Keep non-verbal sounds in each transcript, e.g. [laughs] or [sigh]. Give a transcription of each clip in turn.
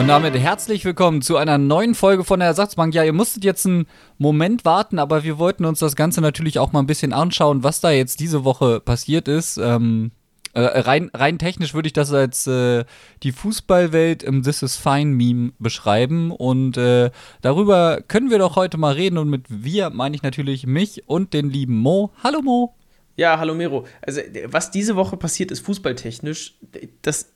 Und damit herzlich willkommen zu einer neuen Folge von der Ersatzbank. Ja, ihr musstet jetzt einen Moment warten, aber wir wollten uns das Ganze natürlich auch mal ein bisschen anschauen, was da jetzt diese Woche passiert ist. Ähm, äh, rein, rein technisch würde ich das als äh, die Fußballwelt im This is Fine Meme beschreiben. Und äh, darüber können wir doch heute mal reden. Und mit wir meine ich natürlich mich und den lieben Mo. Hallo Mo. Ja, hallo Miro. Also, was diese Woche passiert ist, fußballtechnisch, das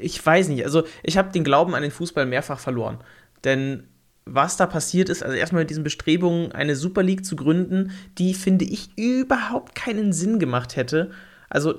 ich weiß nicht, also ich habe den Glauben an den Fußball mehrfach verloren. Denn was da passiert ist, also erstmal mit diesen Bestrebungen, eine Super League zu gründen, die, finde ich, überhaupt keinen Sinn gemacht hätte. Also,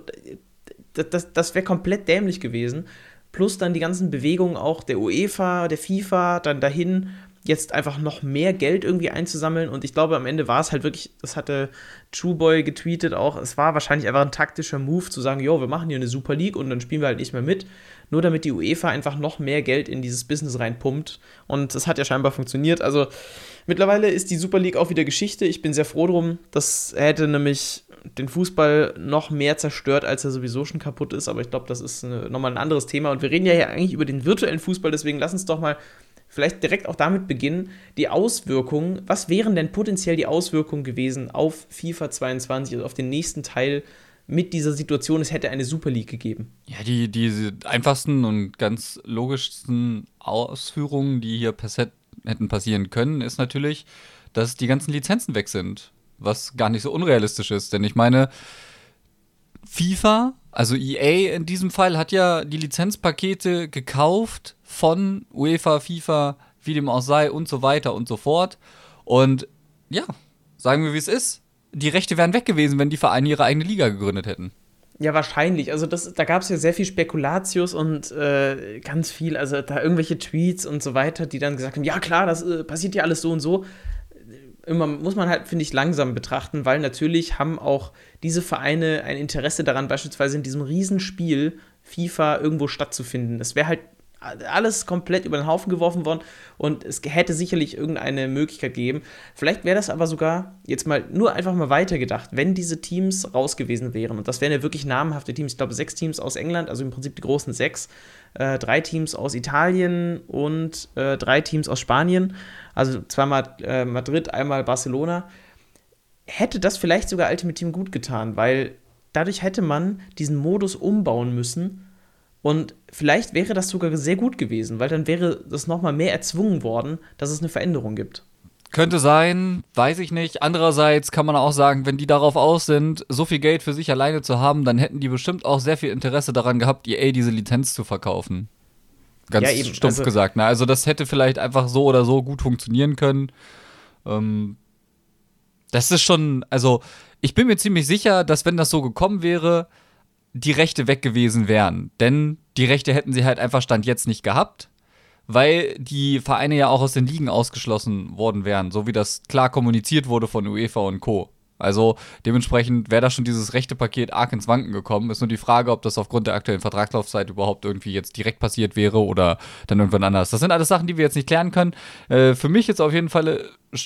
das, das, das wäre komplett dämlich gewesen. Plus dann die ganzen Bewegungen auch der UEFA, der FIFA, dann dahin jetzt einfach noch mehr Geld irgendwie einzusammeln. Und ich glaube, am Ende war es halt wirklich, das hatte Trueboy getweetet auch, es war wahrscheinlich einfach ein taktischer Move zu sagen, jo, wir machen hier eine Super League und dann spielen wir halt nicht mehr mit. Nur damit die UEFA einfach noch mehr Geld in dieses Business reinpumpt. Und das hat ja scheinbar funktioniert. Also mittlerweile ist die Super League auch wieder Geschichte. Ich bin sehr froh drum. Das hätte nämlich den Fußball noch mehr zerstört, als er sowieso schon kaputt ist. Aber ich glaube, das ist eine, nochmal ein anderes Thema. Und wir reden ja hier eigentlich über den virtuellen Fußball. Deswegen lass uns doch mal vielleicht direkt auch damit beginnen, die Auswirkungen, was wären denn potenziell die Auswirkungen gewesen auf FIFA 22, also auf den nächsten Teil mit dieser Situation, es hätte eine Super League gegeben? Ja, die, die einfachsten und ganz logischsten Ausführungen, die hier per Set hätten passieren können, ist natürlich, dass die ganzen Lizenzen weg sind. Was gar nicht so unrealistisch ist, denn ich meine, FIFA, also EA in diesem Fall, hat ja die Lizenzpakete gekauft von UEFA, FIFA, wie dem auch sei und so weiter und so fort. Und ja, sagen wir, wie es ist. Die Rechte wären weg gewesen, wenn die Vereine ihre eigene Liga gegründet hätten. Ja, wahrscheinlich. Also das, da gab es ja sehr viel Spekulatius und äh, ganz viel, also da irgendwelche Tweets und so weiter, die dann gesagt haben, ja klar, das äh, passiert ja alles so und so. Immer muss man halt, finde ich, langsam betrachten, weil natürlich haben auch diese Vereine ein Interesse daran, beispielsweise in diesem Riesenspiel FIFA irgendwo stattzufinden. Das wäre halt alles komplett über den Haufen geworfen worden und es hätte sicherlich irgendeine Möglichkeit gegeben. Vielleicht wäre das aber sogar jetzt mal nur einfach mal weitergedacht, wenn diese Teams raus gewesen wären. Und das wären ja wirklich namhafte Teams. Ich glaube, sechs Teams aus England, also im Prinzip die großen sechs, äh, drei Teams aus Italien und äh, drei Teams aus Spanien. Also zweimal äh, Madrid, einmal Barcelona. Hätte das vielleicht sogar Ultimate Team gut getan, weil dadurch hätte man diesen Modus umbauen müssen und vielleicht wäre das sogar sehr gut gewesen, weil dann wäre das nochmal mehr erzwungen worden, dass es eine Veränderung gibt. Könnte sein, weiß ich nicht. Andererseits kann man auch sagen, wenn die darauf aus sind, so viel Geld für sich alleine zu haben, dann hätten die bestimmt auch sehr viel Interesse daran gehabt, EA diese Lizenz zu verkaufen. Ganz ja, stumpf also, gesagt. Ne? Also das hätte vielleicht einfach so oder so gut funktionieren können. Ähm, das ist schon, also ich bin mir ziemlich sicher, dass wenn das so gekommen wäre, die Rechte weg gewesen wären. Denn die Rechte hätten sie halt einfach Stand jetzt nicht gehabt, weil die Vereine ja auch aus den Ligen ausgeschlossen worden wären, so wie das klar kommuniziert wurde von UEFA und Co. Also dementsprechend wäre da schon dieses rechte Paket arg ins Wanken gekommen. Ist nur die Frage, ob das aufgrund der aktuellen Vertragslaufzeit überhaupt irgendwie jetzt direkt passiert wäre oder dann irgendwann anders. Das sind alles Sachen, die wir jetzt nicht klären können. Äh, für mich jetzt auf jeden Fall äh,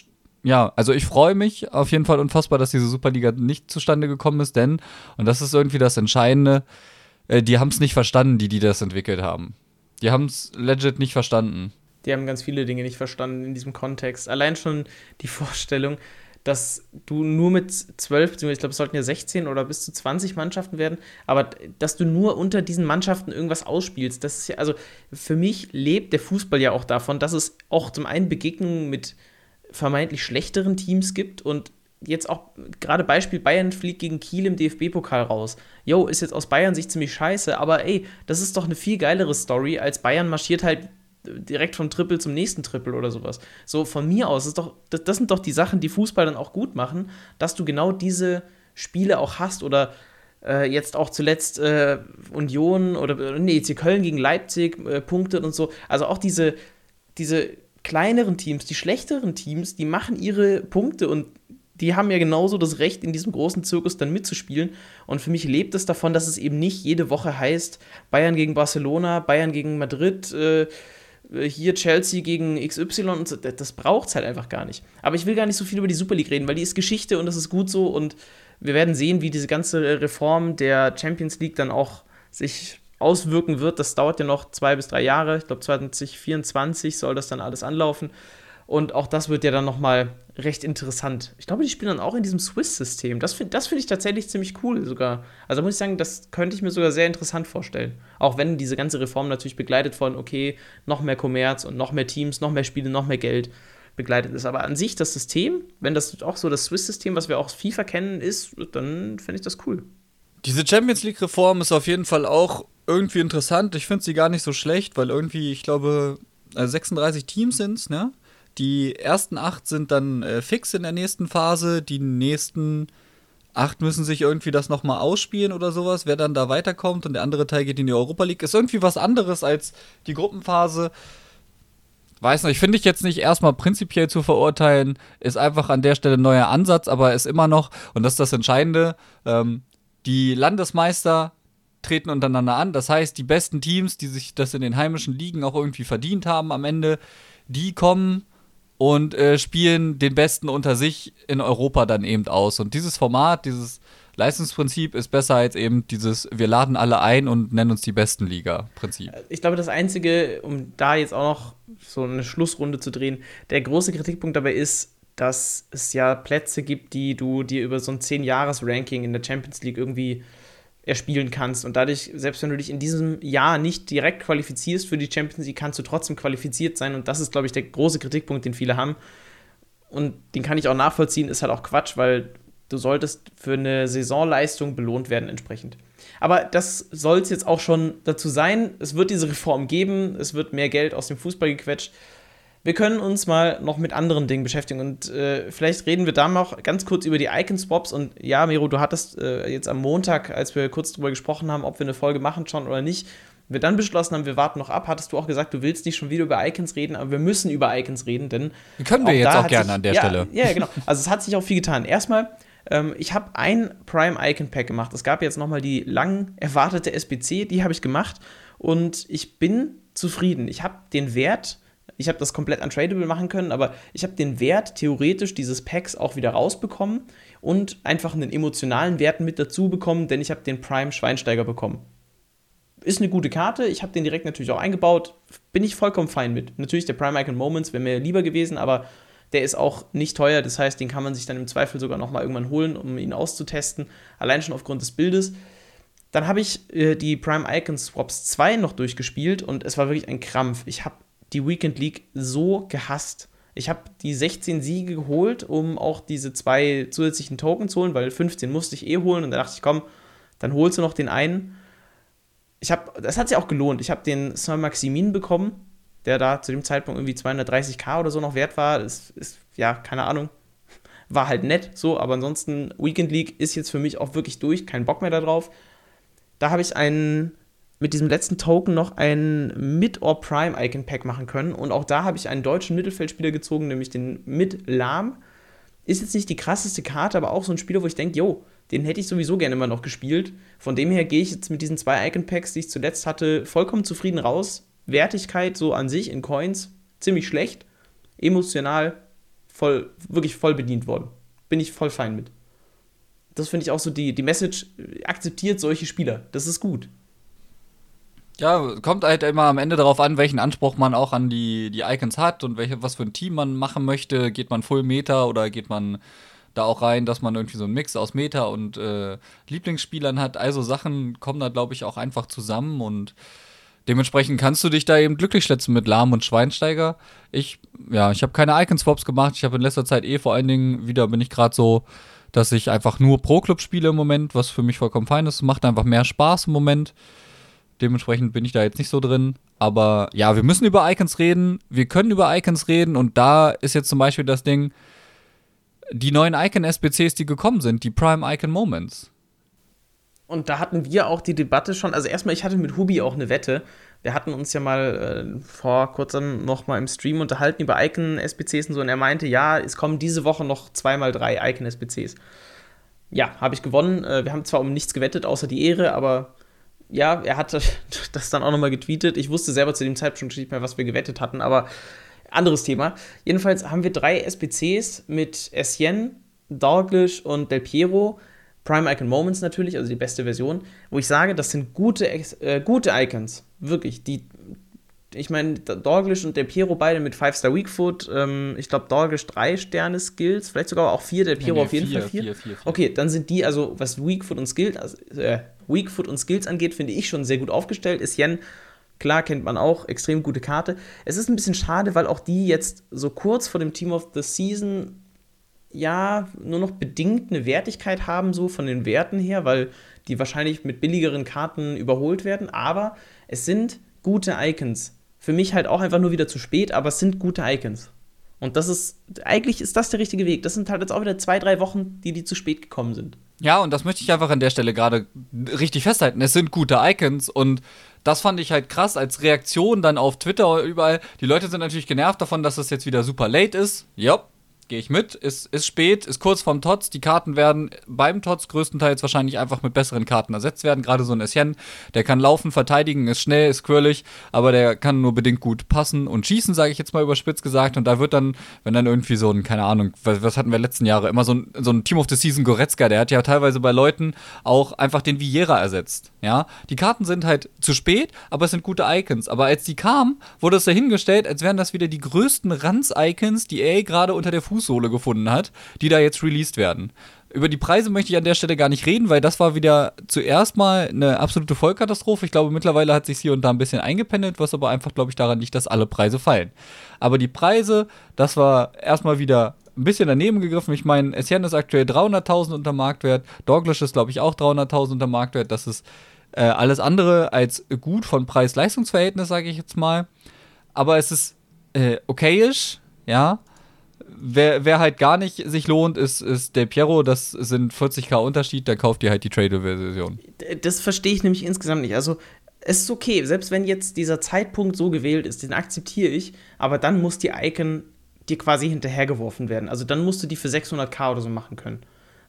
ja, also ich freue mich auf jeden Fall unfassbar, dass diese Superliga nicht zustande gekommen ist, denn, und das ist irgendwie das Entscheidende, äh, die haben es nicht verstanden, die, die das entwickelt haben. Die haben es legit nicht verstanden. Die haben ganz viele Dinge nicht verstanden in diesem Kontext. Allein schon die Vorstellung, dass du nur mit zwölf, ich glaube, es sollten ja 16 oder bis zu 20 Mannschaften werden, aber dass du nur unter diesen Mannschaften irgendwas ausspielst, das ist ja, also für mich lebt der Fußball ja auch davon, dass es auch zum einen Begegnungen mit vermeintlich schlechteren Teams gibt und jetzt auch gerade Beispiel Bayern fliegt gegen Kiel im DFB-Pokal raus. Jo, ist jetzt aus Bayern Sicht ziemlich scheiße, aber ey, das ist doch eine viel geilere Story, als Bayern marschiert halt direkt vom Triple zum nächsten Triple oder sowas. So von mir aus, das, doch, das, das sind doch die Sachen, die Fußball dann auch gut machen, dass du genau diese Spiele auch hast oder äh, jetzt auch zuletzt äh, Union oder nee, Köln gegen Leipzig äh, punktet und so. Also auch diese, diese kleineren Teams, die schlechteren Teams, die machen ihre Punkte und die haben ja genauso das Recht, in diesem großen Zirkus dann mitzuspielen. Und für mich lebt es davon, dass es eben nicht jede Woche heißt, Bayern gegen Barcelona, Bayern gegen Madrid, äh, hier Chelsea gegen XY und so. Das braucht es halt einfach gar nicht. Aber ich will gar nicht so viel über die Super League reden, weil die ist Geschichte und das ist gut so. Und wir werden sehen, wie diese ganze Reform der Champions League dann auch sich auswirken wird, das dauert ja noch zwei bis drei Jahre. Ich glaube, 2024 soll das dann alles anlaufen. Und auch das wird ja dann nochmal recht interessant. Ich glaube, die spielen dann auch in diesem Swiss-System. Das finde das find ich tatsächlich ziemlich cool sogar. Also muss ich sagen, das könnte ich mir sogar sehr interessant vorstellen. Auch wenn diese ganze Reform natürlich begleitet von, okay, noch mehr Kommerz und noch mehr Teams, noch mehr Spiele, noch mehr Geld begleitet ist. Aber an sich das System, wenn das auch so das Swiss-System, was wir auch aus FIFA kennen, ist, dann finde ich das cool. Diese Champions League-Reform ist auf jeden Fall auch irgendwie interessant. Ich finde sie gar nicht so schlecht, weil irgendwie, ich glaube, 36 Teams sind es, ne? Die ersten acht sind dann äh, fix in der nächsten Phase. Die nächsten acht müssen sich irgendwie das nochmal ausspielen oder sowas, wer dann da weiterkommt und der andere Teil geht in die Europa League. Ist irgendwie was anderes als die Gruppenphase. Weiß nicht, finde ich jetzt nicht erstmal prinzipiell zu verurteilen, ist einfach an der Stelle ein neuer Ansatz, aber ist immer noch, und das ist das Entscheidende, ähm, die Landesmeister treten untereinander an. Das heißt, die besten Teams, die sich das in den heimischen Ligen auch irgendwie verdient haben am Ende, die kommen und äh, spielen den Besten unter sich in Europa dann eben aus. Und dieses Format, dieses Leistungsprinzip ist besser als eben dieses, wir laden alle ein und nennen uns die besten Liga-Prinzip. Ich glaube, das Einzige, um da jetzt auch noch so eine Schlussrunde zu drehen, der große Kritikpunkt dabei ist, dass es ja Plätze gibt, die du dir über so ein 10-Jahres-Ranking in der Champions League irgendwie erspielen kannst. Und dadurch, selbst wenn du dich in diesem Jahr nicht direkt qualifizierst für die Champions League, kannst du trotzdem qualifiziert sein. Und das ist, glaube ich, der große Kritikpunkt, den viele haben. Und den kann ich auch nachvollziehen, ist halt auch Quatsch, weil du solltest für eine Saisonleistung belohnt werden entsprechend. Aber das soll es jetzt auch schon dazu sein. Es wird diese Reform geben, es wird mehr Geld aus dem Fußball gequetscht wir können uns mal noch mit anderen Dingen beschäftigen und äh, vielleicht reden wir da noch ganz kurz über die Icon-Swaps. Und ja, Miro, du hattest äh, jetzt am Montag, als wir kurz darüber gesprochen haben, ob wir eine Folge machen schon oder nicht, wir dann beschlossen haben, wir warten noch ab, hattest du auch gesagt, du willst nicht schon wieder über Icons reden, aber wir müssen über Icons reden, denn. Können wir jetzt auch gerne sich, an der ja, Stelle. Ja, genau. Also es hat sich auch viel getan. Erstmal, ähm, ich habe ein Prime Icon Pack gemacht. Es gab jetzt nochmal die lang erwartete SBC, die habe ich gemacht und ich bin zufrieden. Ich habe den Wert ich habe das komplett untradable machen können, aber ich habe den Wert theoretisch dieses Packs auch wieder rausbekommen und einfach einen emotionalen Wert mit dazu bekommen, denn ich habe den Prime Schweinsteiger bekommen. Ist eine gute Karte, ich habe den direkt natürlich auch eingebaut, bin ich vollkommen fein mit. Natürlich der Prime Icon Moments wäre mir lieber gewesen, aber der ist auch nicht teuer, das heißt, den kann man sich dann im Zweifel sogar nochmal irgendwann holen, um ihn auszutesten, allein schon aufgrund des Bildes. Dann habe ich äh, die Prime Icon Swaps 2 noch durchgespielt und es war wirklich ein Krampf. Ich habe die Weekend League so gehasst. Ich habe die 16 Siege geholt, um auch diese zwei zusätzlichen Token zu holen, weil 15 musste ich eh holen und da dachte ich, komm, dann holst du noch den einen. Ich habe, das hat sich auch gelohnt. Ich habe den Saint-Maximin bekommen, der da zu dem Zeitpunkt irgendwie 230k oder so noch wert war. Das ist, ja, keine Ahnung. [laughs] War halt nett, so, aber ansonsten, Weekend League ist jetzt für mich auch wirklich durch, kein Bock mehr darauf. Da habe ich einen mit diesem letzten Token noch ein Mid-or-Prime-Icon-Pack machen können. Und auch da habe ich einen deutschen Mittelfeldspieler gezogen, nämlich den Mid-Lahm. Ist jetzt nicht die krasseste Karte, aber auch so ein Spieler, wo ich denke, yo, den hätte ich sowieso gerne immer noch gespielt. Von dem her gehe ich jetzt mit diesen zwei Icon-Packs, die ich zuletzt hatte, vollkommen zufrieden raus. Wertigkeit so an sich in Coins ziemlich schlecht. Emotional voll, wirklich voll bedient worden. Bin ich voll fein mit. Das finde ich auch so die, die Message, akzeptiert solche Spieler. Das ist gut. Ja, kommt halt immer am Ende darauf an, welchen Anspruch man auch an die, die Icons hat und welche, was für ein Team man machen möchte. Geht man Full Meta oder geht man da auch rein, dass man irgendwie so einen Mix aus Meta und äh, Lieblingsspielern hat. Also Sachen kommen da, glaube ich, auch einfach zusammen und dementsprechend kannst du dich da eben glücklich schätzen mit Lahm und Schweinsteiger. Ich, ja, ich habe keine Icon-Swaps gemacht. Ich habe in letzter Zeit eh vor allen Dingen wieder bin ich gerade so, dass ich einfach nur Pro-Club spiele im Moment, was für mich vollkommen fein ist. Macht einfach mehr Spaß im Moment. Dementsprechend bin ich da jetzt nicht so drin. Aber ja, wir müssen über Icons reden. Wir können über Icons reden. Und da ist jetzt zum Beispiel das Ding, die neuen Icon-SBCs, die gekommen sind, die Prime Icon Moments. Und da hatten wir auch die Debatte schon. Also erstmal, ich hatte mit Hubi auch eine Wette. Wir hatten uns ja mal äh, vor kurzem noch mal im Stream unterhalten über Icon-SBCs und so. Und er meinte, ja, es kommen diese Woche noch zweimal drei Icon-SBCs. Ja, habe ich gewonnen. Äh, wir haben zwar um nichts gewettet, außer die Ehre, aber ja, er hatte [laughs] das dann auch nochmal getweetet. Ich wusste selber zu dem Zeitpunkt nicht mehr, was wir gewettet hatten, aber anderes Thema. Jedenfalls haben wir drei SBCs mit Essien, Dalglish und Del Piero. Prime Icon Moments natürlich, also die beste Version, wo ich sage, das sind gute, äh, gute Icons. Wirklich. Die, ich meine, Dorglish und der Piero beide mit 5-Star Weakfoot. Ähm, ich glaube, Dorglish 3 Sterne Skills, vielleicht sogar auch 4, der Piero nee, nee, auf jeden vier, Fall 4. Okay, dann sind die, also was Weakfoot und Skills, also, äh, Weakfoot und Skills angeht, finde ich schon sehr gut aufgestellt. Ist Yen, klar, kennt man auch, extrem gute Karte. Es ist ein bisschen schade, weil auch die jetzt so kurz vor dem Team of the Season ja nur noch bedingt eine Wertigkeit haben, so von den Werten her, weil die wahrscheinlich mit billigeren Karten überholt werden. Aber es sind gute Icons. Für mich halt auch einfach nur wieder zu spät, aber es sind gute Icons. Und das ist, eigentlich ist das der richtige Weg. Das sind halt jetzt auch wieder zwei, drei Wochen, die die zu spät gekommen sind. Ja, und das möchte ich einfach an der Stelle gerade richtig festhalten. Es sind gute Icons und das fand ich halt krass als Reaktion dann auf Twitter überall. Die Leute sind natürlich genervt davon, dass es jetzt wieder super late ist. Ja, gehe ich mit. Ist, ist spät, ist kurz vorm Tots. Die Karten werden beim Tots größtenteils wahrscheinlich einfach mit besseren Karten ersetzt werden. Gerade so ein Essien, der kann laufen, verteidigen, ist schnell, ist quirlig, aber der kann nur bedingt gut passen und schießen, sage ich jetzt mal überspitzt gesagt. Und da wird dann, wenn dann irgendwie so ein, keine Ahnung, was, was hatten wir letzten Jahre, immer so ein, so ein Team of the Season Goretzka, der hat ja teilweise bei Leuten auch einfach den Viera ersetzt. Ja, die Karten sind halt zu spät, aber es sind gute Icons. Aber als die kamen, wurde es dahingestellt, als wären das wieder die größten Ranz-Icons, die EA gerade unter der Fuß Fußsohle gefunden hat, die da jetzt released werden. Über die Preise möchte ich an der Stelle gar nicht reden, weil das war wieder zuerst mal eine absolute Vollkatastrophe. Ich glaube, mittlerweile hat sich hier und da ein bisschen eingependelt, was aber einfach, glaube ich, daran liegt, dass alle Preise fallen. Aber die Preise, das war erstmal wieder ein bisschen daneben gegriffen. Ich meine, Essien ist aktuell 300.000 unter Marktwert, Doglish ist, glaube ich, auch 300.000 unter Marktwert. Das ist äh, alles andere als gut von Preis-Leistungs-Verhältnis, sage ich jetzt mal. Aber es ist äh, okayisch, ja wer, wer halt gar nicht sich lohnt, ist, ist der Piero. Das sind 40k Unterschied, da kauft ihr halt die Trade-Version. Das verstehe ich nämlich insgesamt nicht. Also, es ist okay, selbst wenn jetzt dieser Zeitpunkt so gewählt ist, den akzeptiere ich, aber dann muss die Icon dir quasi hinterhergeworfen werden. Also dann musst du die für 600k oder so machen können.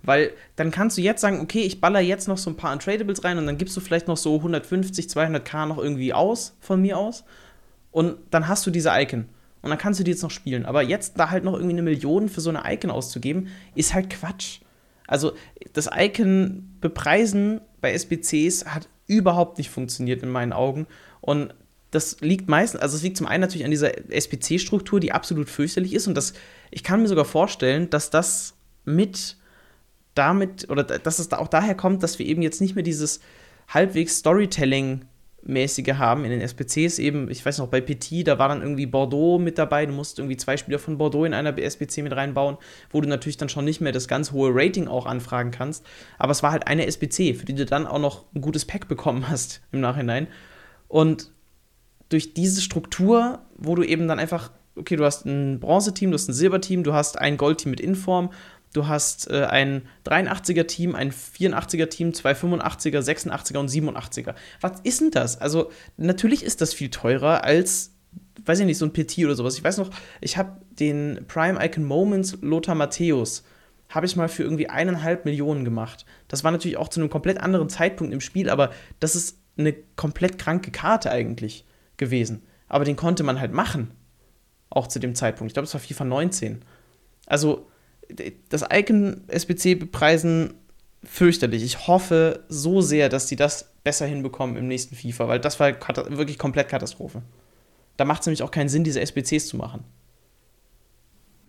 Weil dann kannst du jetzt sagen, okay, ich baller jetzt noch so ein paar Untradables rein und dann gibst du vielleicht noch so 150, 200k noch irgendwie aus, von mir aus. Und dann hast du diese Icon. Und dann kannst du die jetzt noch spielen. Aber jetzt da halt noch irgendwie eine Million für so eine Icon auszugeben, ist halt Quatsch. Also das Icon bepreisen bei SBCs hat überhaupt nicht funktioniert in meinen Augen. Und das liegt meistens, also es liegt zum einen natürlich an dieser SBC-Struktur, die absolut fürchterlich ist. Und das, ich kann mir sogar vorstellen, dass das mit damit, oder dass es auch daher kommt, dass wir eben jetzt nicht mehr dieses halbwegs Storytelling mäßige haben in den SPCs eben, ich weiß noch, bei Petit, da war dann irgendwie Bordeaux mit dabei, du musst irgendwie zwei Spieler von Bordeaux in einer SPC mit reinbauen, wo du natürlich dann schon nicht mehr das ganz hohe Rating auch anfragen kannst, aber es war halt eine SPC, für die du dann auch noch ein gutes Pack bekommen hast [laughs] im Nachhinein. Und durch diese Struktur, wo du eben dann einfach, okay, du hast ein Bronze-Team, du hast ein Silberteam, du hast ein Gold-Team mit Inform Du hast äh, ein 83er-Team, ein 84er-Team, zwei 85er, 86er und 87er. Was ist denn das? Also, natürlich ist das viel teurer als, weiß ich nicht, so ein PT oder sowas. Ich weiß noch, ich habe den Prime Icon Moments Lothar Matthäus habe ich mal für irgendwie eineinhalb Millionen gemacht. Das war natürlich auch zu einem komplett anderen Zeitpunkt im Spiel, aber das ist eine komplett kranke Karte eigentlich gewesen. Aber den konnte man halt machen. Auch zu dem Zeitpunkt. Ich glaube, es war FIFA 19. Also, das Icon SBC bepreisen fürchterlich. Ich hoffe so sehr, dass die das besser hinbekommen im nächsten FIFA, weil das war wirklich komplett Katastrophe. Da macht es nämlich auch keinen Sinn, diese SBCs zu machen.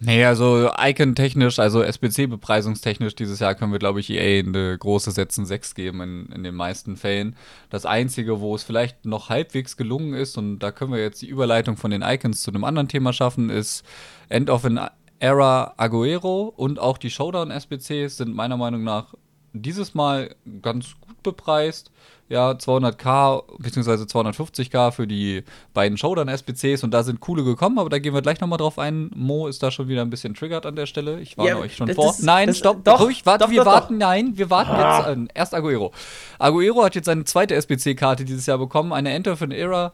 Nee, also Icon-technisch, also SBC-bepreisungstechnisch dieses Jahr können wir, glaube ich, EA eine große Setzen 6 geben in, in den meisten Fällen. Das Einzige, wo es vielleicht noch halbwegs gelungen ist, und da können wir jetzt die Überleitung von den Icons zu einem anderen Thema schaffen, ist End of an Era Aguero und auch die Showdown-SBCs sind meiner Meinung nach dieses Mal ganz gut bepreist. Ja, 200k bzw. 250k für die beiden Showdown-SBCs und da sind coole gekommen, aber da gehen wir gleich nochmal drauf ein. Mo ist da schon wieder ein bisschen triggert an der Stelle. Ich warne ja, euch schon vor. Nein, das, stopp, doch, ruhig, warte, doch, wir doch, warten, nein, wir warten jetzt an. Erst Aguero. Aguero hat jetzt seine zweite SBC-Karte dieses Jahr bekommen, eine Enter für den Era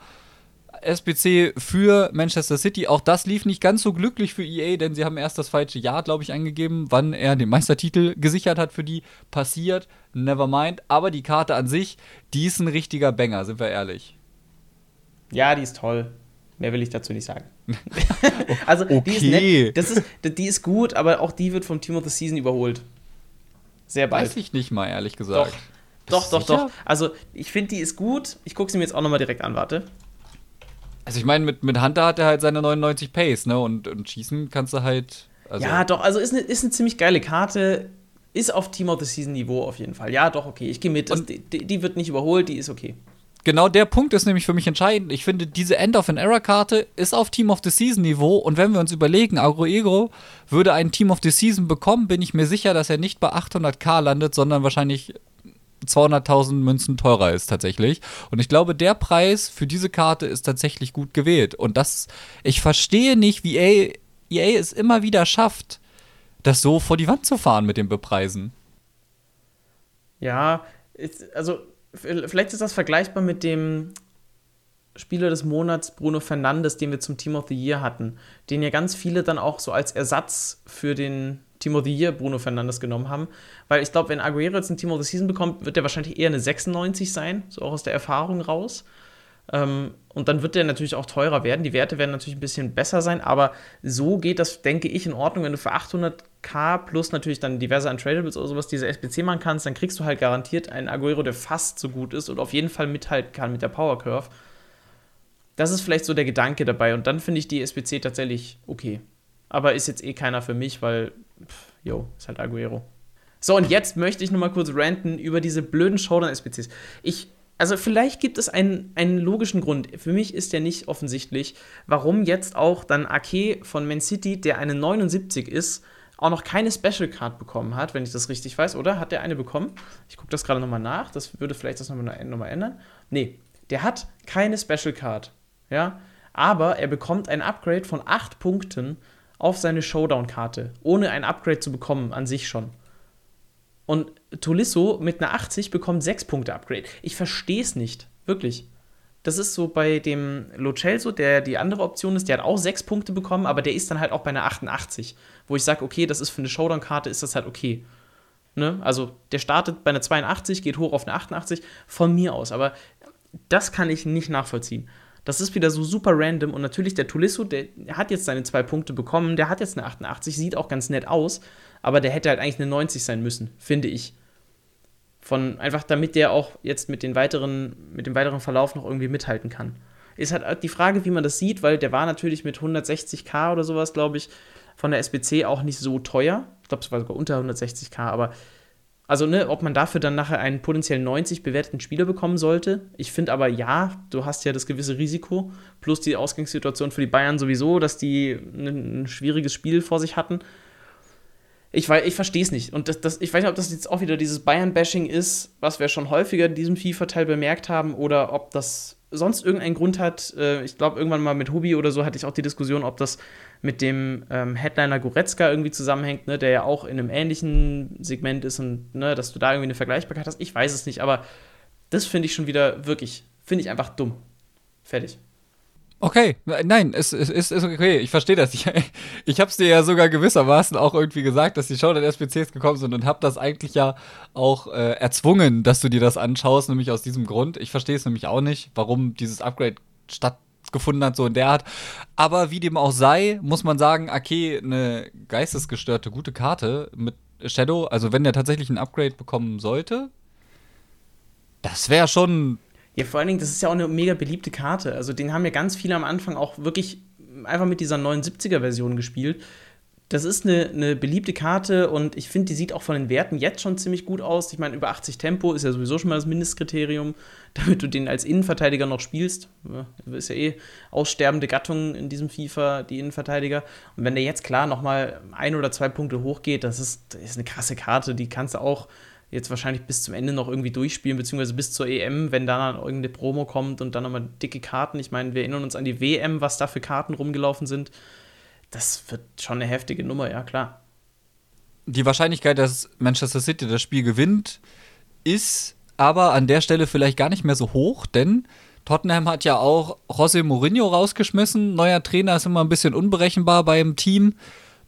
SBC für Manchester City. Auch das lief nicht ganz so glücklich für EA, denn sie haben erst das falsche Jahr, glaube ich, angegeben, wann er den Meistertitel gesichert hat für die. Passiert, never mind. Aber die Karte an sich, die ist ein richtiger Banger, sind wir ehrlich. Ja, die ist toll. Mehr will ich dazu nicht sagen. [laughs] also, okay. die ist nett. Das ist, die ist gut, aber auch die wird vom Team of the Season überholt. Sehr bald. Weiß ich nicht mal, ehrlich gesagt. Doch, doch, doch, doch. Also, ich finde, die ist gut. Ich gucke sie mir jetzt auch nochmal direkt an, warte. Also, ich meine, mit, mit Hunter hat er halt seine 99 Pace, ne? Und, und schießen kannst du halt. Also ja, doch, also ist eine, ist eine ziemlich geile Karte. Ist auf Team of the Season Niveau auf jeden Fall. Ja, doch, okay. Ich gehe mit. Das, die, die wird nicht überholt, die ist okay genau der Punkt ist nämlich für mich entscheidend. Ich finde, diese End of an Era Karte ist auf Team of the Season Niveau und wenn wir uns überlegen, Agroego würde ein Team of the Season bekommen, bin ich mir sicher, dass er nicht bei 800k landet, sondern wahrscheinlich 200.000 Münzen teurer ist tatsächlich. Und ich glaube, der Preis für diese Karte ist tatsächlich gut gewählt. Und das, ich verstehe nicht, wie EA, EA es immer wieder schafft, das so vor die Wand zu fahren mit dem Bepreisen. Ja, also vielleicht ist das vergleichbar mit dem Spieler des Monats Bruno Fernandes, den wir zum Team of the Year hatten, den ja ganz viele dann auch so als Ersatz für den Team of the Year Bruno Fernandes genommen haben. Weil ich glaube, wenn Aguero jetzt ein Team of the Season bekommt, wird er wahrscheinlich eher eine 96 sein, so auch aus der Erfahrung raus. Ähm, und dann wird der natürlich auch teurer werden. Die Werte werden natürlich ein bisschen besser sein, aber so geht das, denke ich, in Ordnung. Wenn du für 800k plus natürlich dann diverse Untradables oder sowas diese SBC machen kannst, dann kriegst du halt garantiert einen Aguero, der fast so gut ist und auf jeden Fall mithalten kann mit der Power Curve. Das ist vielleicht so der Gedanke dabei und dann finde ich die SBC tatsächlich okay. Aber ist jetzt eh keiner für mich, weil, jo, ist halt Aguero. So, und jetzt möchte ich nochmal kurz ranten über diese blöden Showdown-SBCs. Ich also vielleicht gibt es einen, einen logischen Grund. Für mich ist der nicht offensichtlich, warum jetzt auch dann Ake von Man City, der eine 79 ist, auch noch keine Special Card bekommen hat, wenn ich das richtig weiß, oder? Hat der eine bekommen? Ich gucke das gerade nochmal nach. Das würde vielleicht das nochmal noch mal ändern. Nee, der hat keine Special Card. Ja, aber er bekommt ein Upgrade von 8 Punkten auf seine Showdown-Karte, ohne ein Upgrade zu bekommen an sich schon. Und Tolisso mit einer 80 bekommt 6 Punkte Upgrade. Ich verstehe es nicht. Wirklich. Das ist so bei dem Lo Celso, der die andere Option ist, der hat auch 6 Punkte bekommen, aber der ist dann halt auch bei einer 88. Wo ich sage, okay, das ist für eine Showdown-Karte, ist das halt okay. Ne? Also der startet bei einer 82, geht hoch auf eine 88, von mir aus. Aber das kann ich nicht nachvollziehen. Das ist wieder so super random und natürlich der Tulisso, der hat jetzt seine zwei Punkte bekommen, der hat jetzt eine 88, sieht auch ganz nett aus, aber der hätte halt eigentlich eine 90 sein müssen, finde ich. Von einfach damit der auch jetzt mit den weiteren, mit dem weiteren Verlauf noch irgendwie mithalten kann. Ist halt die Frage, wie man das sieht, weil der war natürlich mit 160k oder sowas, glaube ich, von der SBC auch nicht so teuer. Ich glaube, es war sogar unter 160k, aber also, ne, ob man dafür dann nachher einen potenziell 90 bewerteten Spieler bekommen sollte. Ich finde aber ja, du hast ja das gewisse Risiko, plus die Ausgangssituation für die Bayern sowieso, dass die ein, schwieriges Spiel vor sich hatten. Ich, ich verstehe es nicht. Und das, das, ich weiß nicht, ob das jetzt auch wieder dieses Bayern-Bashing ist, was wir schon häufiger in diesem FIFA-Teil bemerkt haben, oder ob das sonst irgendeinen Grund hat. Äh, ich glaube, irgendwann mal mit Hubi oder so hatte ich auch die Diskussion, ob das mit dem ähm, Headliner Goretzka irgendwie zusammenhängt, ne, der ja auch in einem ähnlichen Segment ist und ne, dass du da irgendwie eine Vergleichbarkeit hast. Ich weiß es nicht, aber das finde ich schon wieder wirklich, finde ich einfach dumm. Fertig. Okay, nein, es, es, es ist okay, ich verstehe das. Ich, [laughs] ich habe es dir ja sogar gewissermaßen auch irgendwie gesagt, dass die Showdown-SPCs gekommen sind und habe das eigentlich ja auch äh, erzwungen, dass du dir das anschaust, nämlich aus diesem Grund. Ich verstehe es nämlich auch nicht, warum dieses Upgrade stattgefunden hat, so in der Art. Aber wie dem auch sei, muss man sagen, okay, eine geistesgestörte gute Karte mit Shadow, also wenn der tatsächlich ein Upgrade bekommen sollte, das wäre schon ja, vor allen Dingen, das ist ja auch eine mega beliebte Karte. Also den haben ja ganz viele am Anfang auch wirklich einfach mit dieser 79er-Version gespielt. Das ist eine, eine beliebte Karte und ich finde, die sieht auch von den Werten jetzt schon ziemlich gut aus. Ich meine, über 80 Tempo ist ja sowieso schon mal das Mindestkriterium, [laughs] damit du den als Innenverteidiger noch spielst. Ist ja eh aussterbende Gattung in diesem FIFA, die Innenverteidiger. Und wenn der jetzt klar nochmal ein oder zwei Punkte hochgeht, das ist, das ist eine krasse Karte. Die kannst du auch jetzt wahrscheinlich bis zum Ende noch irgendwie durchspielen, beziehungsweise bis zur EM, wenn da dann irgendeine Promo kommt und dann nochmal dicke Karten. Ich meine, wir erinnern uns an die WM, was da für Karten rumgelaufen sind. Das wird schon eine heftige Nummer, ja klar. Die Wahrscheinlichkeit, dass Manchester City das Spiel gewinnt, ist aber an der Stelle vielleicht gar nicht mehr so hoch, denn Tottenham hat ja auch José Mourinho rausgeschmissen. Neuer Trainer ist immer ein bisschen unberechenbar beim Team.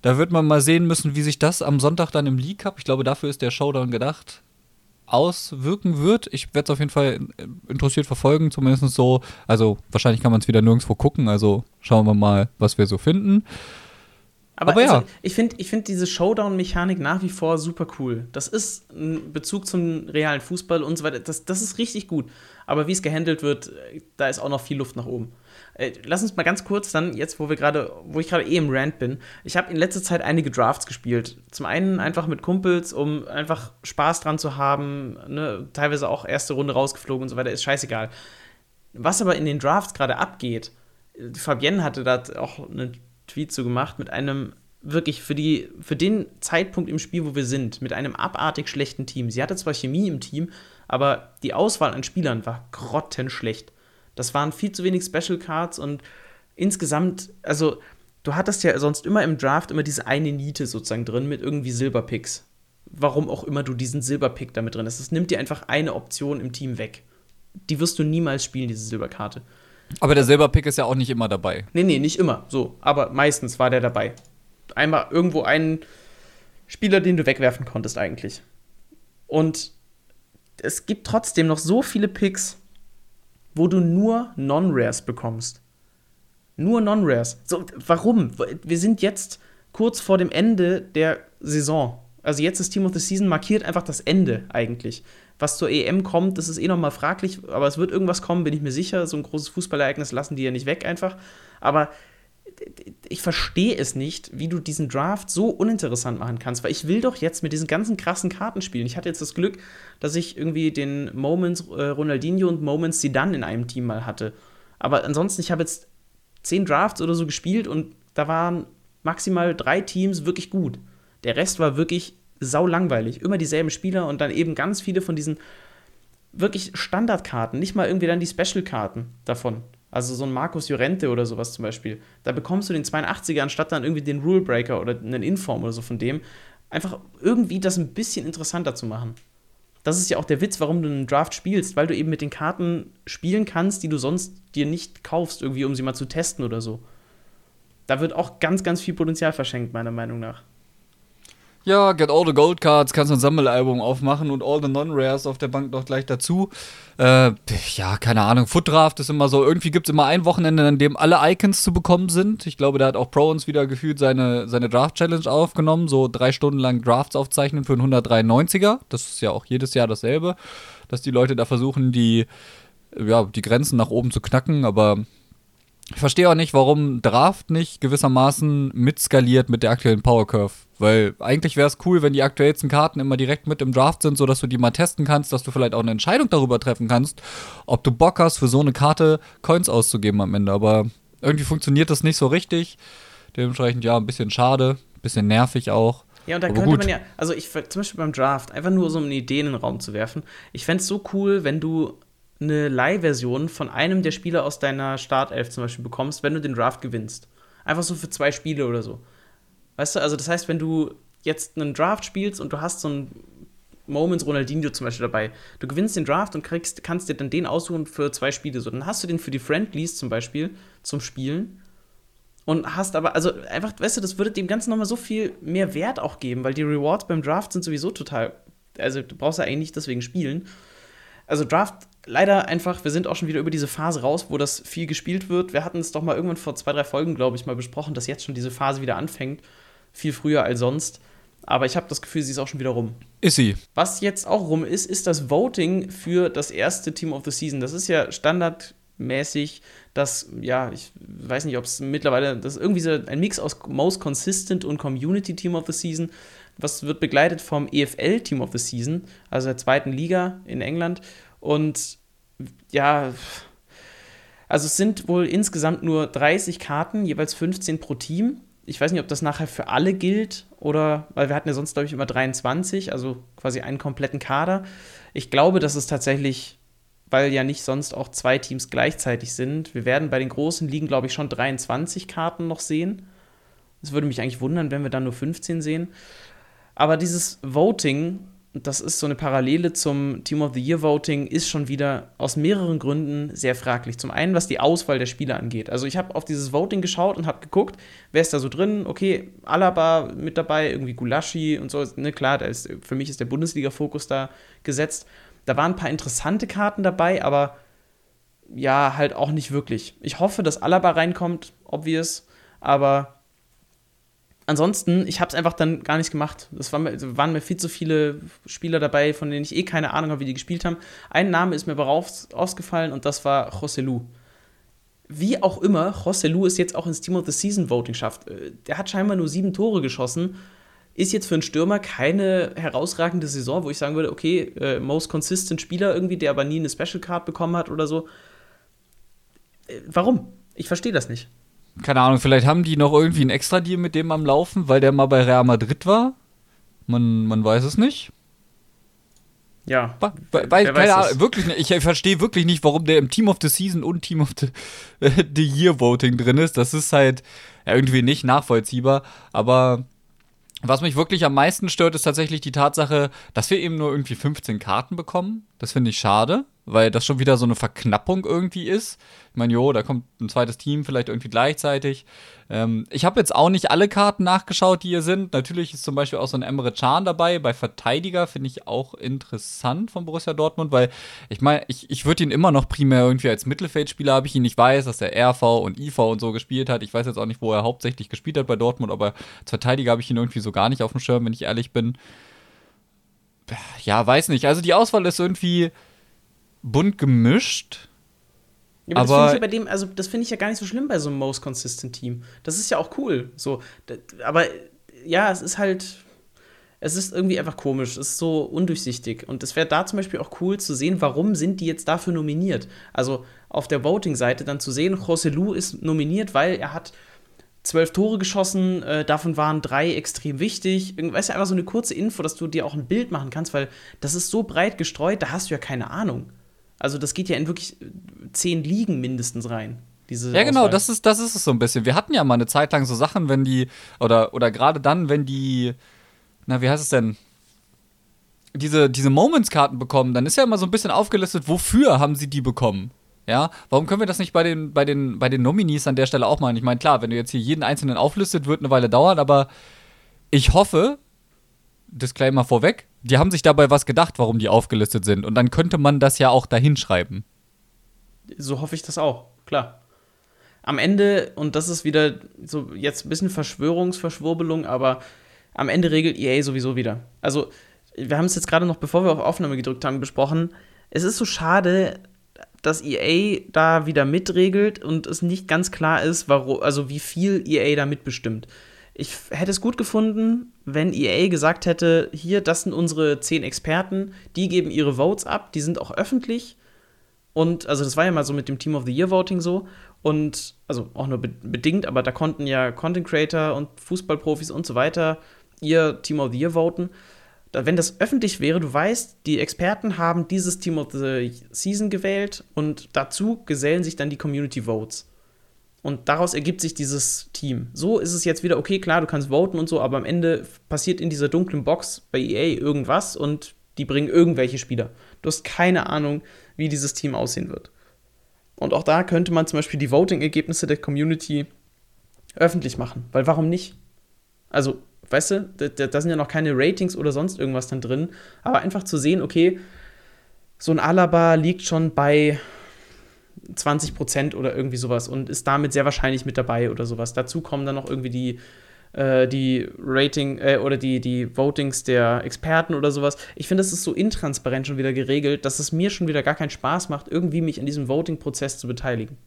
Da wird man mal sehen müssen, wie sich das am Sonntag dann im League Cup, ich glaube, dafür ist der Showdown gedacht, auswirken wird. Ich werde es auf jeden Fall interessiert verfolgen, zumindest so. Also wahrscheinlich kann man es wieder nirgendwo gucken, also schauen wir mal, was wir so finden. Aber, Aber ja. also, ich finde ich find diese Showdown-Mechanik nach wie vor super cool. Das ist ein Bezug zum realen Fußball und so weiter. Das, das ist richtig gut. Aber wie es gehandelt wird, äh, da ist auch noch viel Luft nach oben. Äh, lass uns mal ganz kurz dann, jetzt wo wir gerade, wo ich gerade eh im Rant bin, ich habe in letzter Zeit einige Drafts gespielt. Zum einen einfach mit Kumpels, um einfach Spaß dran zu haben, ne? teilweise auch erste Runde rausgeflogen und so weiter, ist scheißegal. Was aber in den Drafts gerade abgeht, Fabienne hatte da auch einen Tweet zu gemacht mit einem wirklich für, die, für den Zeitpunkt im Spiel, wo wir sind, mit einem abartig schlechten Team. Sie hatte zwar Chemie im Team, aber die Auswahl an Spielern war grottenschlecht. Das waren viel zu wenig Special Cards und insgesamt, also du hattest ja sonst immer im Draft immer diese eine Niete sozusagen drin mit irgendwie Silberpicks. Warum auch immer du diesen Silberpick damit drin hast. Das nimmt dir einfach eine Option im Team weg. Die wirst du niemals spielen, diese Silberkarte. Aber der Silberpick ist ja auch nicht immer dabei. Nee, nee, nicht immer. So, aber meistens war der dabei. Einmal irgendwo einen Spieler, den du wegwerfen konntest, eigentlich. Und es gibt trotzdem noch so viele Picks, wo du nur Non-Rares bekommst. Nur Non-Rares. So, warum? Wir sind jetzt kurz vor dem Ende der Saison. Also jetzt ist Team of the Season markiert einfach das Ende eigentlich. Was zur EM kommt, das ist eh noch mal fraglich, aber es wird irgendwas kommen, bin ich mir sicher. So ein großes Fußballereignis lassen die ja nicht weg einfach. Aber ich verstehe es nicht, wie du diesen Draft so uninteressant machen kannst, weil ich will doch jetzt mit diesen ganzen krassen Karten spielen. Ich hatte jetzt das Glück, dass ich irgendwie den Moments äh, Ronaldinho und Moments Zidane in einem Team mal hatte. Aber ansonsten, ich habe jetzt zehn Drafts oder so gespielt und da waren maximal drei Teams wirklich gut. Der Rest war wirklich sau langweilig. Immer dieselben Spieler und dann eben ganz viele von diesen wirklich Standardkarten, nicht mal irgendwie dann die Special-Karten davon. Also so ein Markus Llorente oder sowas zum Beispiel. Da bekommst du den 82er anstatt dann irgendwie den Rule Breaker oder einen Inform oder so von dem. Einfach irgendwie das ein bisschen interessanter zu machen. Das ist ja auch der Witz, warum du einen Draft spielst, weil du eben mit den Karten spielen kannst, die du sonst dir nicht kaufst, irgendwie, um sie mal zu testen oder so. Da wird auch ganz, ganz viel Potenzial verschenkt, meiner Meinung nach. Ja, get all the Gold Cards, kannst ein Sammelalbum aufmachen und all the Non-Rares auf der Bank noch gleich dazu. Äh, ja, keine Ahnung. Foot Draft ist immer so, irgendwie gibt es immer ein Wochenende, an dem alle Icons zu bekommen sind. Ich glaube, da hat auch Pro uns wieder gefühlt seine, seine Draft-Challenge aufgenommen, so drei Stunden lang Drafts aufzeichnen für einen 193er. Das ist ja auch jedes Jahr dasselbe, dass die Leute da versuchen, die, ja, die Grenzen nach oben zu knacken, aber ich verstehe auch nicht, warum Draft nicht gewissermaßen mitskaliert mit der aktuellen Power Curve. Weil eigentlich wäre es cool, wenn die aktuellsten Karten immer direkt mit im Draft sind, sodass du die mal testen kannst, dass du vielleicht auch eine Entscheidung darüber treffen kannst, ob du Bock hast, für so eine Karte Coins auszugeben am Ende. Aber irgendwie funktioniert das nicht so richtig. Dementsprechend, ja, ein bisschen schade, ein bisschen nervig auch. Ja, und da könnte man ja, also ich, zum Beispiel beim Draft, einfach nur so um eine Idee in den Raum zu werfen. Ich fände es so cool, wenn du eine Leihversion von einem der Spieler aus deiner Startelf zum Beispiel bekommst, wenn du den Draft gewinnst. Einfach so für zwei Spiele oder so. Weißt du, also das heißt, wenn du jetzt einen Draft spielst und du hast so einen Moments Ronaldinho zum Beispiel dabei, du gewinnst den Draft und kriegst, kannst dir dann den aussuchen für zwei Spiele. So, dann hast du den für die Friendlies zum Beispiel zum Spielen und hast aber, also einfach, weißt du, das würde dem Ganzen nochmal so viel mehr Wert auch geben, weil die Rewards beim Draft sind sowieso total, also du brauchst ja eigentlich nicht deswegen spielen. Also Draft leider einfach, wir sind auch schon wieder über diese Phase raus, wo das viel gespielt wird. Wir hatten es doch mal irgendwann vor zwei, drei Folgen, glaube ich, mal besprochen, dass jetzt schon diese Phase wieder anfängt. Viel früher als sonst. Aber ich habe das Gefühl, sie ist auch schon wieder rum. Ist sie. Was jetzt auch rum ist, ist das Voting für das erste Team of the Season. Das ist ja standardmäßig, dass, ja, ich weiß nicht, ob es mittlerweile, das ist irgendwie so ein Mix aus Most Consistent und Community Team of the Season. Was wird begleitet vom EFL Team of the Season, also der zweiten Liga in England. Und ja, also es sind wohl insgesamt nur 30 Karten, jeweils 15 pro Team. Ich weiß nicht, ob das nachher für alle gilt oder, weil wir hatten ja sonst, glaube ich, immer 23, also quasi einen kompletten Kader. Ich glaube, dass es tatsächlich, weil ja nicht sonst auch zwei Teams gleichzeitig sind, wir werden bei den großen Ligen, glaube ich, schon 23 Karten noch sehen. Es würde mich eigentlich wundern, wenn wir dann nur 15 sehen. Aber dieses Voting, das ist so eine Parallele zum Team of the Year Voting, ist schon wieder aus mehreren Gründen sehr fraglich. Zum einen, was die Auswahl der Spieler angeht. Also ich habe auf dieses Voting geschaut und habe geguckt, wer ist da so drin? Okay, Alaba mit dabei, irgendwie Gulaschi und so. Ne, klar, ist, für mich ist der Bundesliga-Fokus da gesetzt. Da waren ein paar interessante Karten dabei, aber ja, halt auch nicht wirklich. Ich hoffe, dass Alaba reinkommt, obvious, aber ansonsten, ich habe es einfach dann gar nicht gemacht. Es war, waren mir viel zu viele Spieler dabei, von denen ich eh keine Ahnung habe, wie die gespielt haben. Ein Name ist mir aber ausgefallen und das war José Lu. Wie auch immer, José Lu ist jetzt auch ins Team of the Season Voting schafft. Äh, der hat scheinbar nur sieben Tore geschossen. Ist jetzt für einen Stürmer keine herausragende Saison, wo ich sagen würde, okay, äh, most consistent Spieler irgendwie, der aber nie eine Special Card bekommen hat oder so. Äh, warum? Ich verstehe das nicht keine Ahnung, vielleicht haben die noch irgendwie einen Extra-Deal mit dem am Laufen, weil der mal bei Real Madrid war. Man, man weiß es nicht. Ja. Weil, weil keine Ahnung, wirklich nicht. Ich verstehe wirklich nicht, warum der im Team of the Season und Team of the, [laughs] the Year Voting drin ist. Das ist halt irgendwie nicht nachvollziehbar. Aber was mich wirklich am meisten stört, ist tatsächlich die Tatsache, dass wir eben nur irgendwie 15 Karten bekommen. Das finde ich schade weil das schon wieder so eine Verknappung irgendwie ist. Ich meine, jo, da kommt ein zweites Team vielleicht irgendwie gleichzeitig. Ähm, ich habe jetzt auch nicht alle Karten nachgeschaut, die hier sind. Natürlich ist zum Beispiel auch so ein Emre Can dabei. Bei Verteidiger finde ich auch interessant von Borussia Dortmund, weil ich meine, ich, ich würde ihn immer noch primär irgendwie als Mittelfeldspieler habe ich ihn. Ich weiß, dass er RV und IV und so gespielt hat. Ich weiß jetzt auch nicht, wo er hauptsächlich gespielt hat bei Dortmund, aber als Verteidiger habe ich ihn irgendwie so gar nicht auf dem Schirm, wenn ich ehrlich bin. Ja, weiß nicht. Also die Auswahl ist irgendwie bunt gemischt. Ja, aber, aber das finde ich bei dem, also das finde ich ja gar nicht so schlimm bei so einem Most Consistent Team. Das ist ja auch cool. So, aber ja, es ist halt, es ist irgendwie einfach komisch. Es ist so undurchsichtig. Und es wäre da zum Beispiel auch cool zu sehen, warum sind die jetzt dafür nominiert. Also auf der Voting-Seite dann zu sehen, José Lu ist nominiert, weil er hat zwölf Tore geschossen, äh, davon waren drei extrem wichtig. Weißt du, einfach so eine kurze Info, dass du dir auch ein Bild machen kannst, weil das ist so breit gestreut, da hast du ja keine Ahnung. Also das geht ja in wirklich äh, zehn Ligen mindestens rein. Ja, genau, das ist, das ist es so ein bisschen. Wir hatten ja mal eine Zeit lang so Sachen, wenn die, oder, oder gerade dann, wenn die, na, wie heißt es denn? Diese, diese Moments-Karten bekommen, dann ist ja immer so ein bisschen aufgelistet, wofür haben sie die bekommen. Ja, warum können wir das nicht bei den, bei den, bei den Nominees an der Stelle auch machen? Ich meine, klar, wenn du jetzt hier jeden einzelnen auflistet, wird eine Weile dauern, aber ich hoffe, Disclaimer vorweg, die haben sich dabei was gedacht, warum die aufgelistet sind. Und dann könnte man das ja auch dahinschreiben. So hoffe ich das auch, klar. Am Ende, und das ist wieder so jetzt ein bisschen Verschwörungsverschwurbelung, aber am Ende regelt EA sowieso wieder. Also, wir haben es jetzt gerade noch, bevor wir auf Aufnahme gedrückt haben, besprochen. Es ist so schade, dass EA da wieder mitregelt und es nicht ganz klar ist, warum, also wie viel EA da mitbestimmt. Ich hätte es gut gefunden, wenn EA gesagt hätte, hier, das sind unsere zehn Experten, die geben ihre Votes ab, die sind auch öffentlich. Und, also das war ja mal so mit dem Team of the Year Voting so. Und, also auch nur be bedingt, aber da konnten ja Content Creator und Fußballprofis und so weiter ihr Team of the Year voten. Wenn das öffentlich wäre, du weißt, die Experten haben dieses Team of the Season gewählt und dazu gesellen sich dann die Community Votes. Und daraus ergibt sich dieses Team. So ist es jetzt wieder, okay, klar, du kannst voten und so, aber am Ende passiert in dieser dunklen Box bei EA irgendwas und die bringen irgendwelche Spieler. Du hast keine Ahnung, wie dieses Team aussehen wird. Und auch da könnte man zum Beispiel die Voting-Ergebnisse der Community öffentlich machen. Weil warum nicht? Also, weißt du, da, da, sind ja noch keine Ratings oder sonst irgendwas dann drin. Aber einfach zu sehen, okay, so ein Alaba liegt schon bei 20 Prozent oder irgendwie sowas und ist damit sehr wahrscheinlich mit dabei oder sowas. Dazu kommen dann noch irgendwie die, äh, die Rating äh, oder die, die Votings der Experten oder sowas. Ich finde, das ist so intransparent schon wieder geregelt, dass es mir schon wieder gar keinen Spaß macht, irgendwie mich an diesem Voting-Prozess zu beteiligen.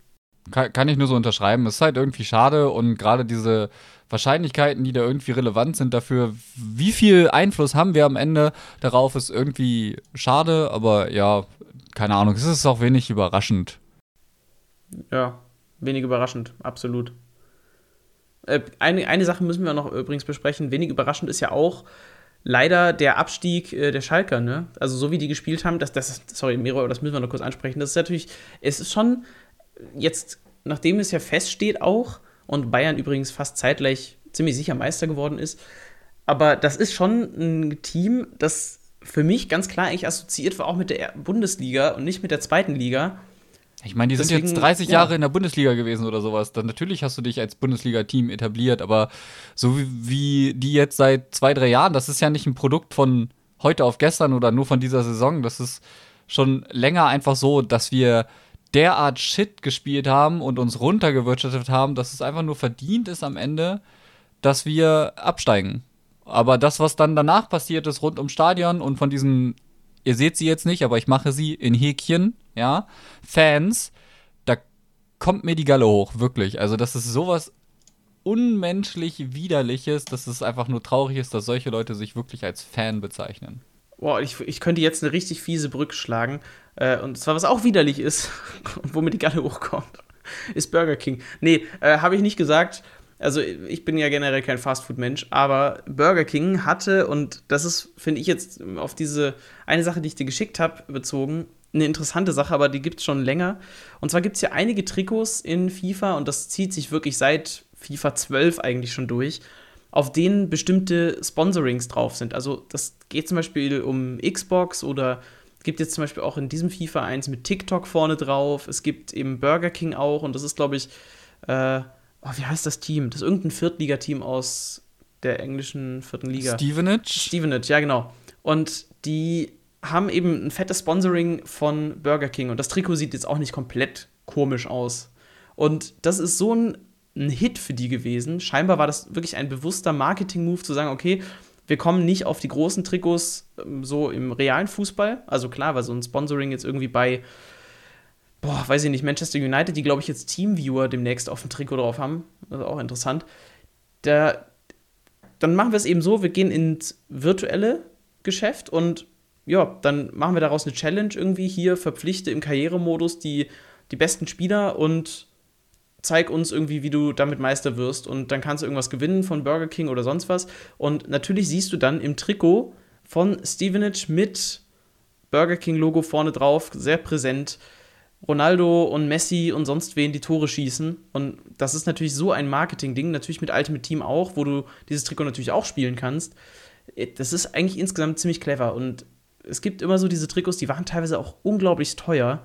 Kann, kann ich nur so unterschreiben. Es ist halt irgendwie schade und gerade diese Wahrscheinlichkeiten, die da irgendwie relevant sind dafür, wie viel Einfluss haben wir am Ende darauf, ist irgendwie schade, aber ja, keine Ahnung, es ist auch wenig überraschend. Ja, wenig überraschend, absolut. Äh, eine, eine Sache müssen wir noch übrigens besprechen. Wenig überraschend ist ja auch leider der Abstieg äh, der Schalker, ne? Also so wie die gespielt haben, das, das, sorry, Miro, das müssen wir noch kurz ansprechen. Das ist natürlich, es ist schon jetzt, nachdem es ja feststeht auch, und Bayern übrigens fast zeitgleich ziemlich sicher Meister geworden ist, aber das ist schon ein Team, das für mich ganz klar eigentlich assoziiert war auch mit der Bundesliga und nicht mit der zweiten Liga. Ich meine, die Deswegen, sind jetzt 30 ja. Jahre in der Bundesliga gewesen oder sowas. Dann natürlich hast du dich als Bundesliga-Team etabliert, aber so wie, wie, die jetzt seit zwei, drei Jahren, das ist ja nicht ein Produkt von heute auf gestern oder nur von dieser Saison. Das ist schon länger einfach so, dass wir derart Shit gespielt haben und uns runtergewirtschaftet haben, dass es einfach nur verdient ist am Ende, dass wir absteigen. Aber das, was dann danach passiert ist rund ums Stadion und von diesen, ihr seht sie jetzt nicht, aber ich mache sie in Häkchen, ja, Fans, da kommt mir die Galle hoch, wirklich. Also das ist sowas unmenschlich widerliches, dass es einfach nur traurig ist, dass solche Leute sich wirklich als Fan bezeichnen. Boah, ich, ich könnte jetzt eine richtig fiese Brücke schlagen. Äh, und zwar, was auch widerlich ist [laughs] und womit die Galle hochkommt, ist Burger King. Nee, äh, habe ich nicht gesagt. Also, ich bin ja generell kein Fastfood-Mensch, aber Burger King hatte, und das ist, finde ich jetzt auf diese eine Sache, die ich dir geschickt habe, bezogen, eine interessante Sache, aber die gibt es schon länger. Und zwar gibt es ja einige Trikots in FIFA und das zieht sich wirklich seit FIFA 12 eigentlich schon durch, auf denen bestimmte Sponsorings drauf sind. Also das geht zum Beispiel um Xbox oder gibt jetzt zum Beispiel auch in diesem FIFA eins mit TikTok vorne drauf. Es gibt eben Burger King auch und das ist, glaube ich, äh, oh, wie heißt das Team? Das ist irgendein Viertligateam aus der englischen vierten Liga. Stevenage? Stevenage, ja, genau. Und die haben eben ein fettes Sponsoring von Burger King und das Trikot sieht jetzt auch nicht komplett komisch aus. Und das ist so ein ein Hit für die gewesen. Scheinbar war das wirklich ein bewusster Marketing-Move zu sagen, okay, wir kommen nicht auf die großen Trikots ähm, so im realen Fußball. Also klar, weil so ein Sponsoring jetzt irgendwie bei, boah, weiß ich nicht, Manchester United, die glaube ich jetzt Teamviewer demnächst auf dem Trikot drauf haben. Das ist auch interessant. Da, dann machen wir es eben so, wir gehen ins virtuelle Geschäft und ja, dann machen wir daraus eine Challenge irgendwie hier, verpflichte im Karrieremodus die, die besten Spieler und zeig uns irgendwie, wie du damit Meister wirst und dann kannst du irgendwas gewinnen von Burger King oder sonst was. Und natürlich siehst du dann im Trikot von Stevenage mit Burger King-Logo vorne drauf, sehr präsent, Ronaldo und Messi und sonst wen die Tore schießen. Und das ist natürlich so ein Marketing-Ding, natürlich mit Ultimate Team auch, wo du dieses Trikot natürlich auch spielen kannst. Das ist eigentlich insgesamt ziemlich clever und es gibt immer so diese Trikots, die waren teilweise auch unglaublich teuer.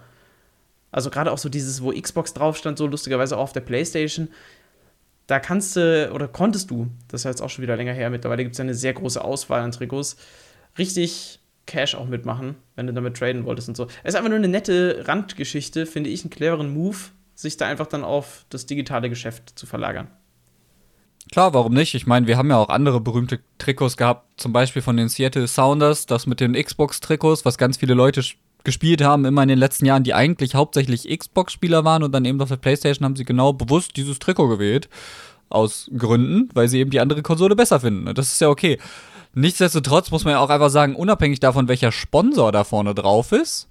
Also gerade auch so dieses, wo Xbox drauf stand, so lustigerweise auch auf der Playstation. Da kannst du oder konntest du, das ist jetzt auch schon wieder länger her, mittlerweile gibt es ja eine sehr große Auswahl an Trikots, richtig Cash auch mitmachen, wenn du damit traden wolltest und so. Es ist einfach nur eine nette Randgeschichte, finde ich, einen cleveren Move, sich da einfach dann auf das digitale Geschäft zu verlagern. Klar, warum nicht? Ich meine, wir haben ja auch andere berühmte Trikots gehabt, zum Beispiel von den Seattle Sounders, das mit den Xbox-Trikots, was ganz viele Leute gespielt haben, immer in den letzten Jahren, die eigentlich hauptsächlich Xbox-Spieler waren und dann eben auf der PlayStation haben sie genau bewusst dieses Trikot gewählt. Aus Gründen, weil sie eben die andere Konsole besser finden. Das ist ja okay. Nichtsdestotrotz muss man ja auch einfach sagen, unabhängig davon, welcher Sponsor da vorne drauf ist,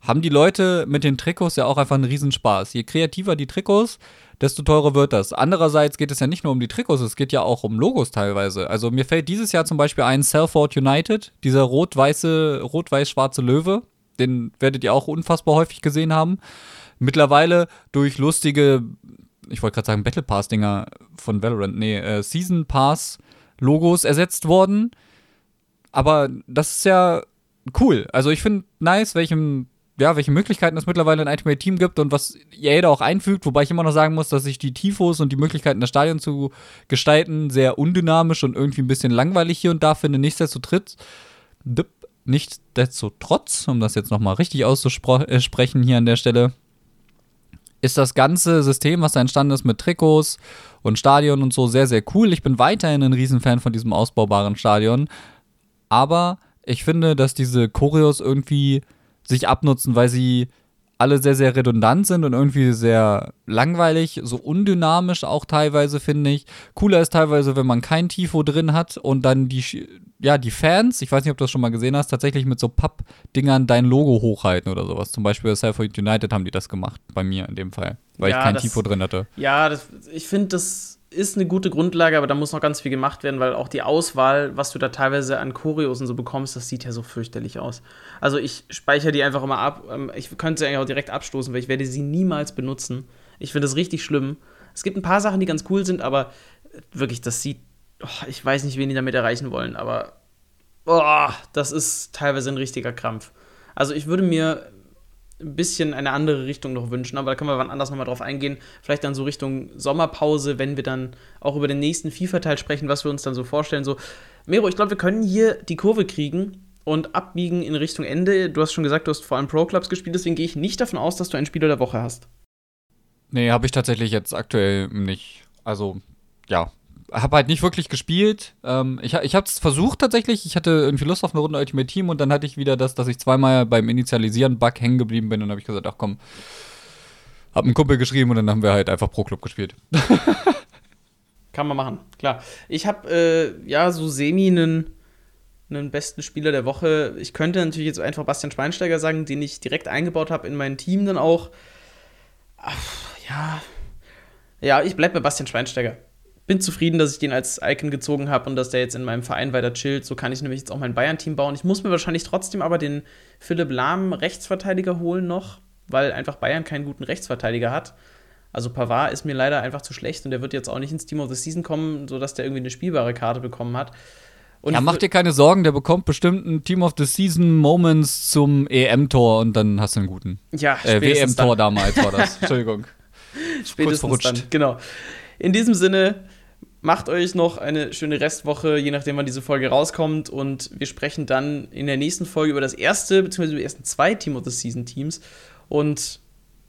haben die Leute mit den Trikots ja auch einfach einen Riesenspaß. Je kreativer die Trikots, desto teurer wird das. Andererseits geht es ja nicht nur um die Trikots, es geht ja auch um Logos teilweise. Also mir fällt dieses Jahr zum Beispiel ein Salford United, dieser rot-weiße, rot-weiß-schwarze Löwe, den werdet ihr auch unfassbar häufig gesehen haben. Mittlerweile durch lustige, ich wollte gerade sagen Battle Pass-Dinger von Valorant, nee, äh, Season Pass-Logos ersetzt worden. Aber das ist ja cool. Also ich finde nice, welchem, ja, welche Möglichkeiten es mittlerweile in Ultimate Team gibt und was jeder auch einfügt, wobei ich immer noch sagen muss, dass ich die Tifos und die Möglichkeiten, das Stadion zu gestalten, sehr undynamisch und irgendwie ein bisschen langweilig hier und da finde. Nichtsdestotrotz, Nichtsdestotrotz, um das jetzt nochmal richtig auszusprechen hier an der Stelle, ist das ganze System, was da entstanden ist mit Trikots und Stadion und so, sehr, sehr cool. Ich bin weiterhin ein Riesenfan von diesem ausbaubaren Stadion. Aber ich finde, dass diese Choreos irgendwie sich abnutzen, weil sie alle sehr, sehr redundant sind und irgendwie sehr langweilig, so undynamisch auch teilweise, finde ich. Cooler ist teilweise, wenn man kein Tifo drin hat und dann die, ja, die Fans, ich weiß nicht, ob du das schon mal gesehen hast, tatsächlich mit so Pappdingern dein Logo hochhalten oder sowas. Zum Beispiel bei Salford United haben die das gemacht, bei mir in dem Fall, weil ja, ich kein das, Tifo drin hatte. Ja, das, ich finde, das ist eine gute Grundlage, aber da muss noch ganz viel gemacht werden, weil auch die Auswahl, was du da teilweise an Choreos und so bekommst, das sieht ja so fürchterlich aus. Also ich speichere die einfach immer ab. Ähm, ich könnte sie eigentlich auch direkt abstoßen, weil ich werde sie niemals benutzen. Ich finde das richtig schlimm. Es gibt ein paar Sachen, die ganz cool sind, aber wirklich, das sieht. Oh, ich weiß nicht, wen die damit erreichen wollen, aber oh, das ist teilweise ein richtiger Krampf. Also ich würde mir ein bisschen eine andere Richtung noch wünschen, aber da können wir wann anders nochmal drauf eingehen. Vielleicht dann so Richtung Sommerpause, wenn wir dann auch über den nächsten FIFA-Teil sprechen, was wir uns dann so vorstellen. So, Mero, ich glaube, wir können hier die Kurve kriegen und abbiegen in Richtung Ende. Du hast schon gesagt, du hast vor allem Pro-Clubs gespielt, deswegen gehe ich nicht davon aus, dass du einen Spieler der Woche hast. Nee, habe ich tatsächlich jetzt aktuell nicht. Also, ja, habe halt nicht wirklich gespielt. Ähm, ich ich habe es versucht tatsächlich. Ich hatte irgendwie Lust auf eine Runde Ultimate Team und dann hatte ich wieder das, dass ich zweimal beim Initialisieren Bug hängen geblieben bin und habe ich gesagt, ach komm, hab einen Kumpel geschrieben und dann haben wir halt einfach pro Club gespielt. [laughs] Kann man machen, klar. Ich habe äh, ja so semi einen einen besten Spieler der Woche. Ich könnte natürlich jetzt einfach Bastian Schweinsteiger sagen, den ich direkt eingebaut habe in mein Team dann auch. Ach, ja. Ja, ich bleibe bei Bastian Schweinsteiger. Bin zufrieden, dass ich den als Icon gezogen habe und dass der jetzt in meinem Verein weiter chillt. So kann ich nämlich jetzt auch mein Bayern-Team bauen. Ich muss mir wahrscheinlich trotzdem aber den Philipp Lahm Rechtsverteidiger holen noch, weil einfach Bayern keinen guten Rechtsverteidiger hat. Also Pavard ist mir leider einfach zu schlecht und der wird jetzt auch nicht ins Team of the Season kommen, sodass der irgendwie eine spielbare Karte bekommen hat. Und ja, mach dir keine Sorgen, der bekommt bestimmt ein Team of the Season Moments zum EM-Tor und dann hast du einen guten. Ja, äh, WM-Tor damals war das. [laughs] Entschuldigung. spätestens dann, genau. In diesem Sinne, macht euch noch eine schöne Restwoche, je nachdem, wann diese Folge rauskommt. Und wir sprechen dann in der nächsten Folge über das erste, beziehungsweise über die ersten zwei Team of the Season Teams. Und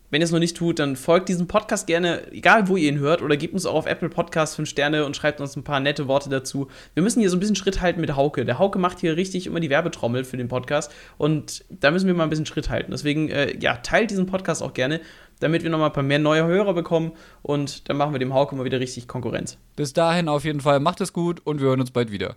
wenn ihr es noch nicht tut, dann folgt diesem Podcast gerne, egal wo ihr ihn hört, oder gebt uns auch auf Apple Podcast 5 Sterne und schreibt uns ein paar nette Worte dazu. Wir müssen hier so ein bisschen Schritt halten mit Hauke. Der Hauke macht hier richtig immer die Werbetrommel für den Podcast und da müssen wir mal ein bisschen Schritt halten. Deswegen, äh, ja, teilt diesen Podcast auch gerne, damit wir nochmal ein paar mehr neue Hörer bekommen und dann machen wir dem Hauke mal wieder richtig Konkurrenz. Bis dahin auf jeden Fall, macht es gut und wir hören uns bald wieder.